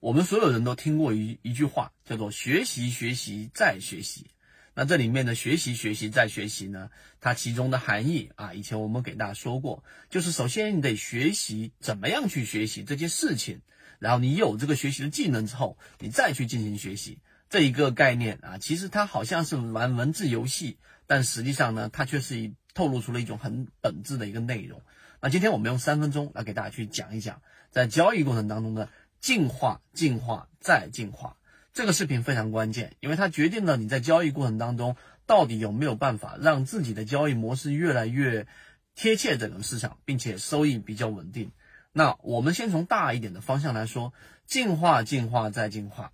我们所有人都听过一一句话，叫做“学习，学习，再学习”。那这里面的“学习，学习，再学习”呢？它其中的含义啊，以前我们给大家说过，就是首先你得学习怎么样去学习这件事情，然后你有这个学习的技能之后，你再去进行学习这一个概念啊。其实它好像是玩文字游戏，但实际上呢，它却是透露出了一种很本质的一个内容。那今天我们用三分钟来给大家去讲一讲，在交易过程当中的进化、进化再进化。这个视频非常关键，因为它决定了你在交易过程当中到底有没有办法让自己的交易模式越来越贴切整个市场，并且收益比较稳定。那我们先从大一点的方向来说，进化、进化再进化。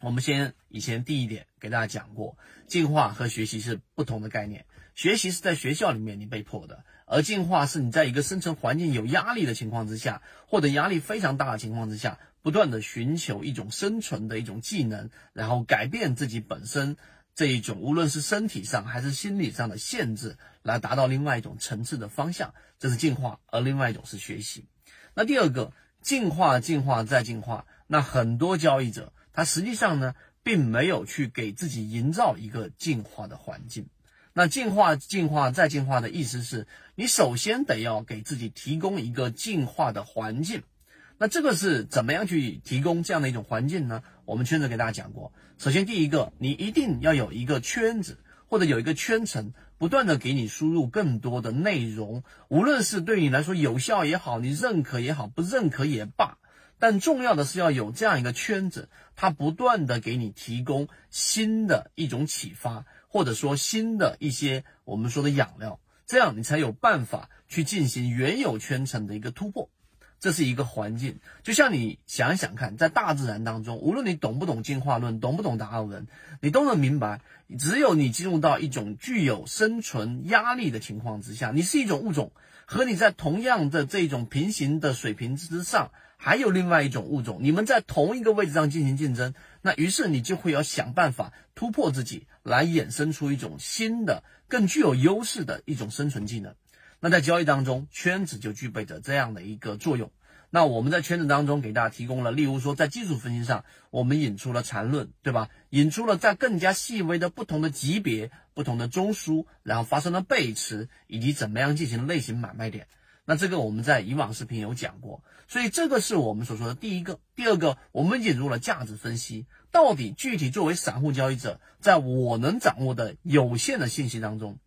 我们先以前第一点给大家讲过，进化和学习是不同的概念。学习是在学校里面你被迫的。而进化是你在一个生存环境有压力的情况之下，或者压力非常大的情况之下，不断的寻求一种生存的一种技能，然后改变自己本身这一种无论是身体上还是心理上的限制，来达到另外一种层次的方向，这是进化；而另外一种是学习。那第二个进化、进化再进化，那很多交易者他实际上呢，并没有去给自己营造一个进化的环境。那进化、进化再进化的意思是，你首先得要给自己提供一个进化的环境。那这个是怎么样去提供这样的一种环境呢？我们圈子给大家讲过，首先第一个，你一定要有一个圈子或者有一个圈层，不断的给你输入更多的内容，无论是对你来说有效也好，你认可也好，不认可也罢，但重要的是要有这样一个圈子，它不断的给你提供新的一种启发。或者说新的一些我们说的养料，这样你才有办法去进行原有圈层的一个突破。这是一个环境，就像你想一想看，在大自然当中，无论你懂不懂进化论，懂不懂达尔文，你都能明白，只有你进入到一种具有生存压力的情况之下，你是一种物种，和你在同样的这种平行的水平之上。还有另外一种物种，你们在同一个位置上进行竞争，那于是你就会要想办法突破自己，来衍生出一种新的、更具有优势的一种生存技能。那在交易当中，圈子就具备着这样的一个作用。那我们在圈子当中给大家提供了，例如说在技术分析上，我们引出了缠论，对吧？引出了在更加细微的不同的级别、不同的中枢，然后发生了背驰，以及怎么样进行类型买卖点。那这个我们在以往视频有讲过，所以这个是我们所说的第一个。第二个，我们引入了价值分析。到底具体作为散户交易者，在我能掌握的有限的信息当中，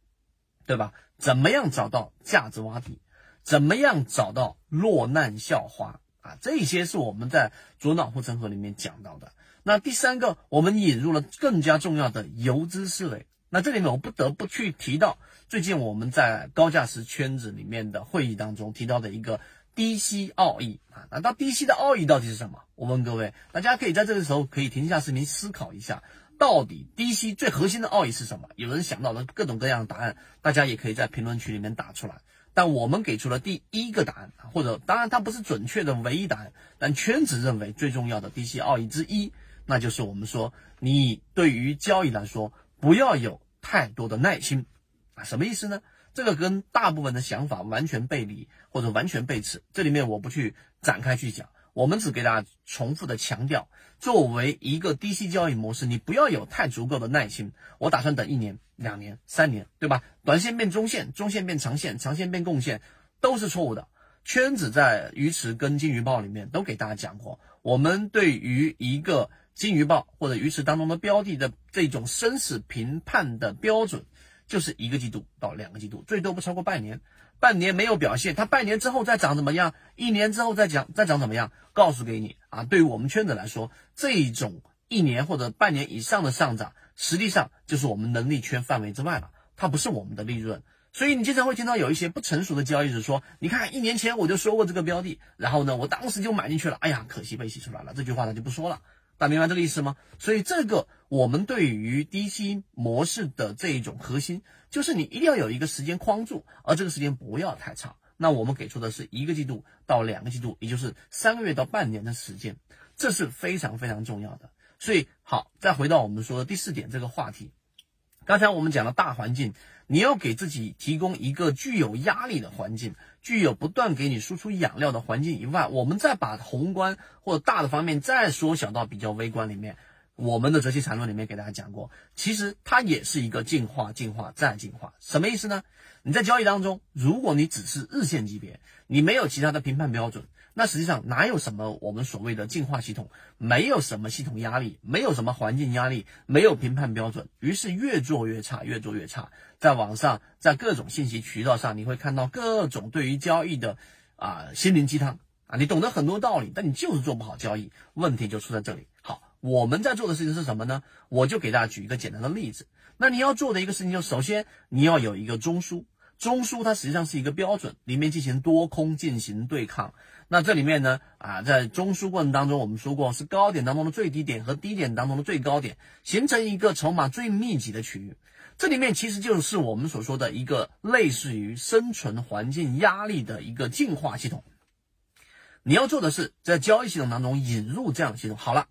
对吧？怎么样找到价值洼地？怎么样找到落难校花啊？这些是我们在左脑护城河里面讲到的。那第三个，我们引入了更加重要的游资思维。那这里面我不得不去提到，最近我们在高价值圈子里面的会议当中提到的一个低吸奥义啊，那到低吸的奥义到底是什么？我问各位，大家可以在这个时候可以停下视频思考一下，到底低吸最核心的奥义是什么？有人想到了各种各样的答案，大家也可以在评论区里面打出来。但我们给出了第一个答案，或者当然它不是准确的唯一答案，但圈子认为最重要的低吸奥义之一，那就是我们说你对于交易来说。不要有太多的耐心啊，什么意思呢？这个跟大部分的想法完全背离或者完全背驰。这里面我不去展开去讲，我们只给大家重复的强调：作为一个低息交易模式，你不要有太足够的耐心。我打算等一年、两年、三年，对吧？短线变中线，中线变长线，长线变贡献，都是错误的。圈子在鱼池跟金鱼报里面都给大家讲过，我们对于一个。金鱼报或者鱼池当中的标的的这种生死评判的标准，就是一个季度到两个季度，最多不超过半年。半年没有表现，它半年之后再涨怎么样？一年之后再涨再涨怎么样？告诉给你啊，对于我们圈子来说，这种一年或者半年以上的上涨，实际上就是我们能力圈范围之外了，它不是我们的利润。所以你经常会听到有一些不成熟的交易者说：“你看，一年前我就说过这个标的，然后呢，我当时就买进去了。哎呀，可惜被洗出来了。”这句话他就不说了。大家明白这个意思吗？所以这个我们对于低吸模式的这一种核心，就是你一定要有一个时间框住，而这个时间不要太长。那我们给出的是一个季度到两个季度，也就是三个月到半年的时间，这是非常非常重要的。所以好，再回到我们说的第四点这个话题，刚才我们讲了大环境，你要给自己提供一个具有压力的环境，具有不断给你输出养料的环境以外，我们再把宏观或者大的方面再缩小到比较微观里面。我们的择期缠论里面给大家讲过，其实它也是一个进化、进化再进化。什么意思呢？你在交易当中，如果你只是日线级别，你没有其他的评判标准，那实际上哪有什么我们所谓的进化系统？没有什么系统压力，没有什么环境压力，没有评判标准，于是越做越差，越做越差。在网上，在各种信息渠道上，你会看到各种对于交易的啊心灵鸡汤啊，你懂得很多道理，但你就是做不好交易，问题就出在这里。好。我们在做的事情是什么呢？我就给大家举一个简单的例子。那你要做的一个事情，就首先你要有一个中枢，中枢它实际上是一个标准，里面进行多空进行对抗。那这里面呢，啊，在中枢过程当中，我们说过是高点当中的最低点和低点当中的最高点，形成一个筹码最密集的区域。这里面其实就是我们所说的一个类似于生存环境压力的一个进化系统。你要做的是在交易系统当中引入这样的系统。好了。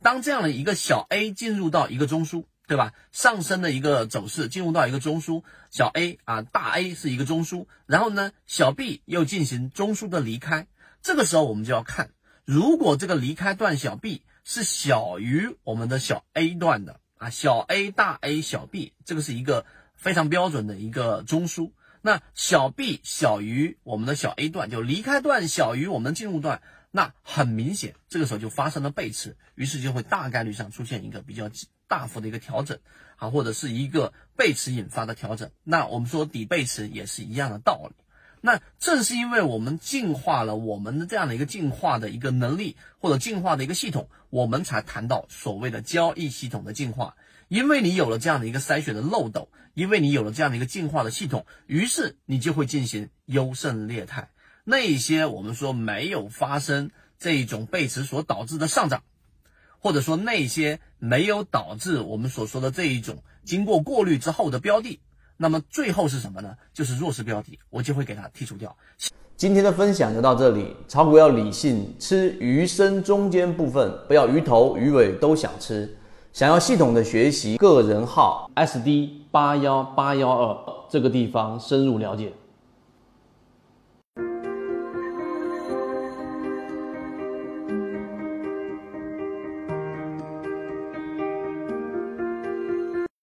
当这样的一个小 A 进入到一个中枢，对吧？上升的一个走势进入到一个中枢，小 A 啊，大 A 是一个中枢，然后呢，小 B 又进行中枢的离开。这个时候我们就要看，如果这个离开段小 B 是小于我们的小 A 段的啊，小 A 大 A 小 B，这个是一个非常标准的一个中枢。那小 B 小于我们的小 A 段，就离开段小于我们的进入段。那很明显，这个时候就发生了背驰，于是就会大概率上出现一个比较大幅的一个调整，啊，或者是一个背驰引发的调整。那我们说底背驰也是一样的道理。那正是因为我们进化了我们的这样的一个进化的一个能力，或者进化的一个系统，我们才谈到所谓的交易系统的进化。因为你有了这样的一个筛选的漏斗，因为你有了这样的一个进化的系统，于是你就会进行优胜劣汰。那些我们说没有发生这种背驰所导致的上涨，或者说那些没有导致我们所说的这一种经过过滤之后的标的，那么最后是什么呢？就是弱势标的，我就会给它剔除掉。今天的分享就到这里，炒股要理性，吃鱼身中间部分，不要鱼头鱼尾都想吃。想要系统的学习，个人号 SD 八幺八幺二这个地方深入了解。